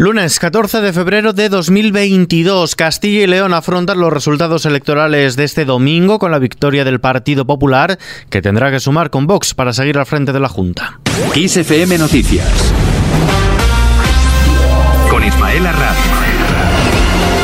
Lunes 14 de febrero de 2022, Castilla y León afrontan los resultados electorales de este domingo con la victoria del Partido Popular, que tendrá que sumar con Vox para seguir al frente de la Junta. XFM Noticias con Ismael Arranz.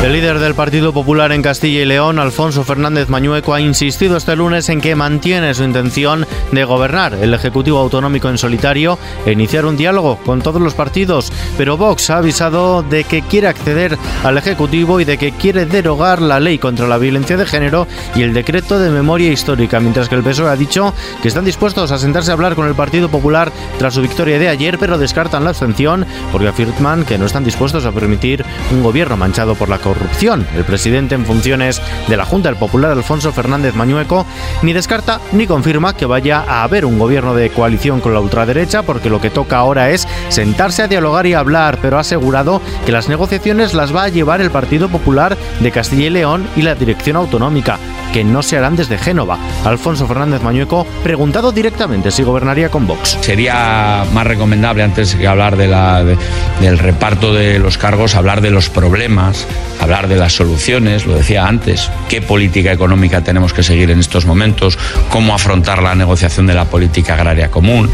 El líder del Partido Popular en Castilla y León, Alfonso Fernández Mañueco, ha insistido este lunes en que mantiene su intención de gobernar el Ejecutivo Autonómico en solitario e iniciar un diálogo con todos los partidos. Pero Vox ha avisado de que quiere acceder al Ejecutivo y de que quiere derogar la ley contra la violencia de género y el decreto de memoria histórica, mientras que el PSOE ha dicho que están dispuestos a sentarse a hablar con el Partido Popular tras su victoria de ayer, pero descartan la abstención porque afirman que no están dispuestos a permitir un gobierno manchado por la corrupción. El presidente en funciones de la Junta, el popular Alfonso Fernández Mañueco, ni descarta ni confirma que vaya a haber un gobierno de coalición con la ultraderecha, porque lo que toca ahora es sentarse a dialogar y hablar, pero ha asegurado que las negociaciones las va a llevar el Partido Popular de Castilla y León y la dirección autonómica que no se harán desde Génova. Alfonso Fernández Mañueco, preguntado directamente si gobernaría con Vox. Sería más recomendable, antes que hablar de la, del reparto de los cargos, hablar de los problemas, hablar de las soluciones, lo decía antes, qué política económica tenemos que seguir en estos momentos, cómo afrontar la negociación de la política agraria común,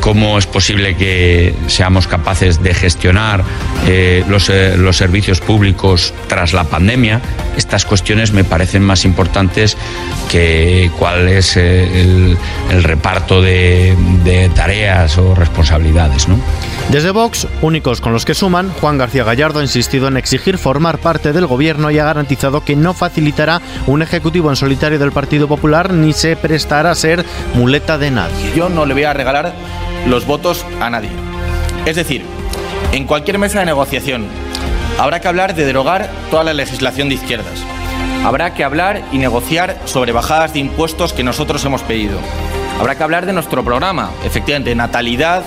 cómo es posible que seamos capaces de gestionar eh, los, eh, los servicios públicos tras la pandemia. Estas cuestiones me parecen más importantes que cuál es eh, el, el reparto de, de, tareas o responsabilidades. ¿no? Desde Vox, únicos con los que suman, Juan García Gallardo ha insistido en exigir formar parte del gobierno y ha garantizado que no facilitará un ejecutivo en solitario del Partido Popular ni se prestará a ser muleta de nadie. Yo no le voy a regalar los votos a nadie. Es decir, en cualquier mesa de negociación habrá que hablar de derogar toda la legislación de izquierdas. Habrá que hablar y negociar sobre bajadas de impuestos que nosotros hemos pedido. Habrá que hablar de nuestro programa, efectivamente, de natalidad,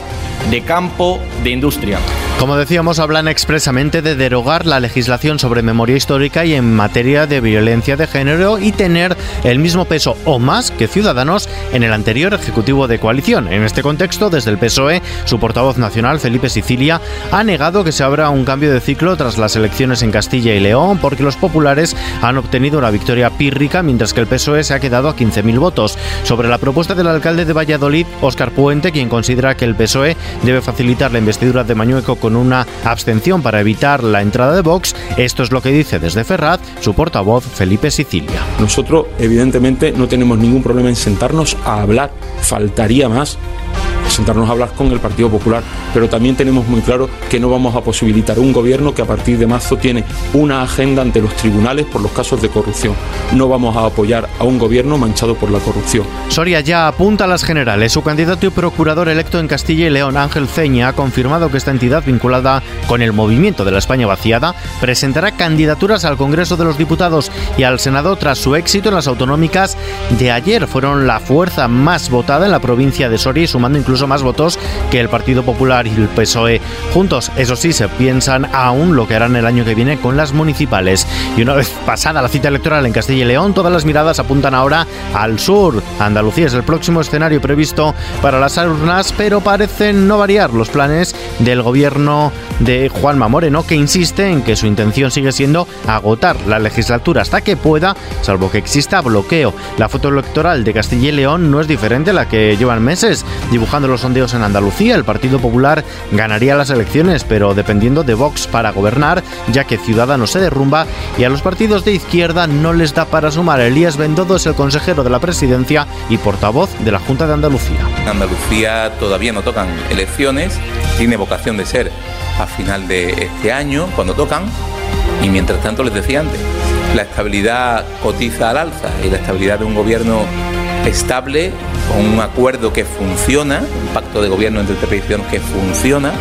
de campo, de industria. Como decíamos, hablan expresamente de derogar la legislación sobre memoria histórica y en materia de violencia de género y tener el mismo peso o más que Ciudadanos en el anterior Ejecutivo de coalición. En este contexto, desde el PSOE, su portavoz nacional, Felipe Sicilia, ha negado que se abra un cambio de ciclo tras las elecciones en Castilla y León porque los populares han obtenido una victoria pírrica mientras que el PSOE se ha quedado a 15.000 votos. Sobre la propuesta del alcalde de Valladolid, Óscar Puente, quien considera que el PSOE debe facilitar la investidura de Mañueco con una abstención para evitar la entrada de Vox. Esto es lo que dice desde Ferraz su portavoz Felipe Sicilia. Nosotros evidentemente no tenemos ningún problema en sentarnos a hablar, faltaría más sentarnos a hablar con el Partido Popular, pero también tenemos muy claro que no vamos a posibilitar un gobierno que a partir de marzo tiene una agenda ante los tribunales por los casos de corrupción. No vamos a apoyar a un gobierno manchado por la corrupción. Soria ya apunta a las generales. Su candidato y procurador electo en Castilla y León, Ángel Ceña, ha confirmado que esta entidad vinculada con el movimiento de la España vaciada presentará candidaturas al Congreso de los Diputados y al Senado tras su éxito en las autonómicas de ayer. Fueron la fuerza más votada en la provincia de Soria y sumando incluso más votos que el Partido Popular y el PSOE juntos. Eso sí, se piensan aún lo que harán el año que viene con las municipales. Y una vez pasada la cita electoral en Castilla y León, todas las miradas apuntan ahora al sur. Andalucía es el próximo escenario previsto para las urnas, pero parecen no variar los planes del gobierno de Juanma Moreno, que insiste en que su intención sigue siendo agotar la legislatura hasta que pueda, salvo que exista bloqueo. La foto electoral de Castilla y León no es diferente a la que llevan meses dibujando los sondeos en Andalucía. El Partido Popular ganaría las elecciones, pero dependiendo de Vox para gobernar, ya que Ciudadanos se derrumba y a los partidos de izquierda no les da para sumar. Elías Bendodo es el consejero de la presidencia y portavoz de la Junta de Andalucía. Andalucía todavía no tocan elecciones, tiene vocación de ser a final de este año, cuando tocan, y mientras tanto les decía antes, la estabilidad cotiza al alza y la estabilidad de un gobierno estable, con un acuerdo que funciona, un pacto de gobierno entre tradición que funciona,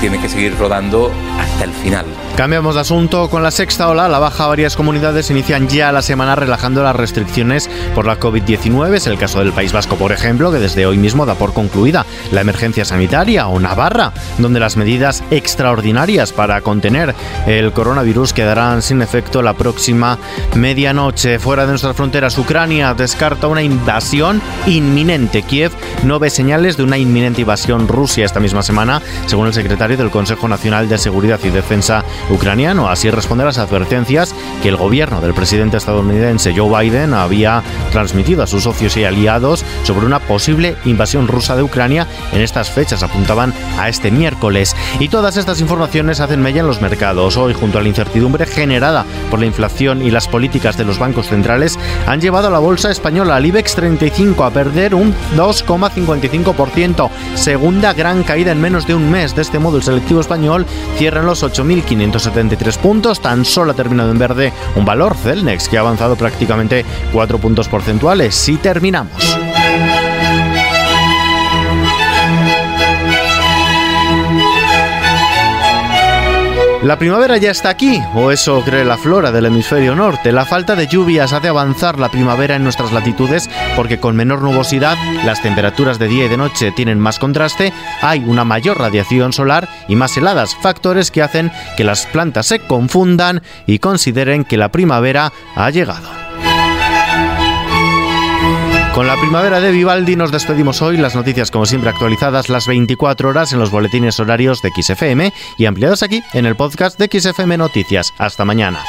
tiene que seguir rodando hasta el final. Cambiamos de asunto. Con la sexta ola, la baja varias comunidades inician ya la semana relajando las restricciones por la COVID-19. Es el caso del País Vasco, por ejemplo, que desde hoy mismo da por concluida la emergencia sanitaria, o Navarra, donde las medidas extraordinarias para contener el coronavirus quedarán sin efecto la próxima medianoche. Fuera de nuestras fronteras, Ucrania descarta una invasión inminente. Kiev no ve señales de una inminente invasión Rusia esta misma semana según el secretario del Consejo Nacional de Seguridad y Defensa ucraniano. Así responde a las advertencias que el gobierno del presidente estadounidense Joe Biden había transmitido a sus socios y aliados sobre una posible invasión rusa de Ucrania en estas fechas, apuntaban a este miércoles. Y todas estas informaciones hacen mella en los mercados. Hoy, junto a la incertidumbre generada por la inflación y las políticas de los bancos centrales, han llevado a la bolsa española, al IBEX 35, a perder un 2,55%. Segunda gran caída en menos de un mes. De este modo, el selectivo español cierra los 8.573 puntos. Tan solo ha terminado en verde un valor, Celnex, que ha avanzado prácticamente 4 puntos porcentuales. Si terminamos. La primavera ya está aquí, o eso cree la flora del hemisferio norte. La falta de lluvias hace avanzar la primavera en nuestras latitudes porque con menor nubosidad las temperaturas de día y de noche tienen más contraste, hay una mayor radiación solar y más heladas, factores que hacen que las plantas se confundan y consideren que la primavera ha llegado. Con la primavera de Vivaldi nos despedimos hoy. Las noticias, como siempre, actualizadas las 24 horas en los boletines horarios de XFM y ampliadas aquí en el podcast de XFM Noticias. Hasta mañana.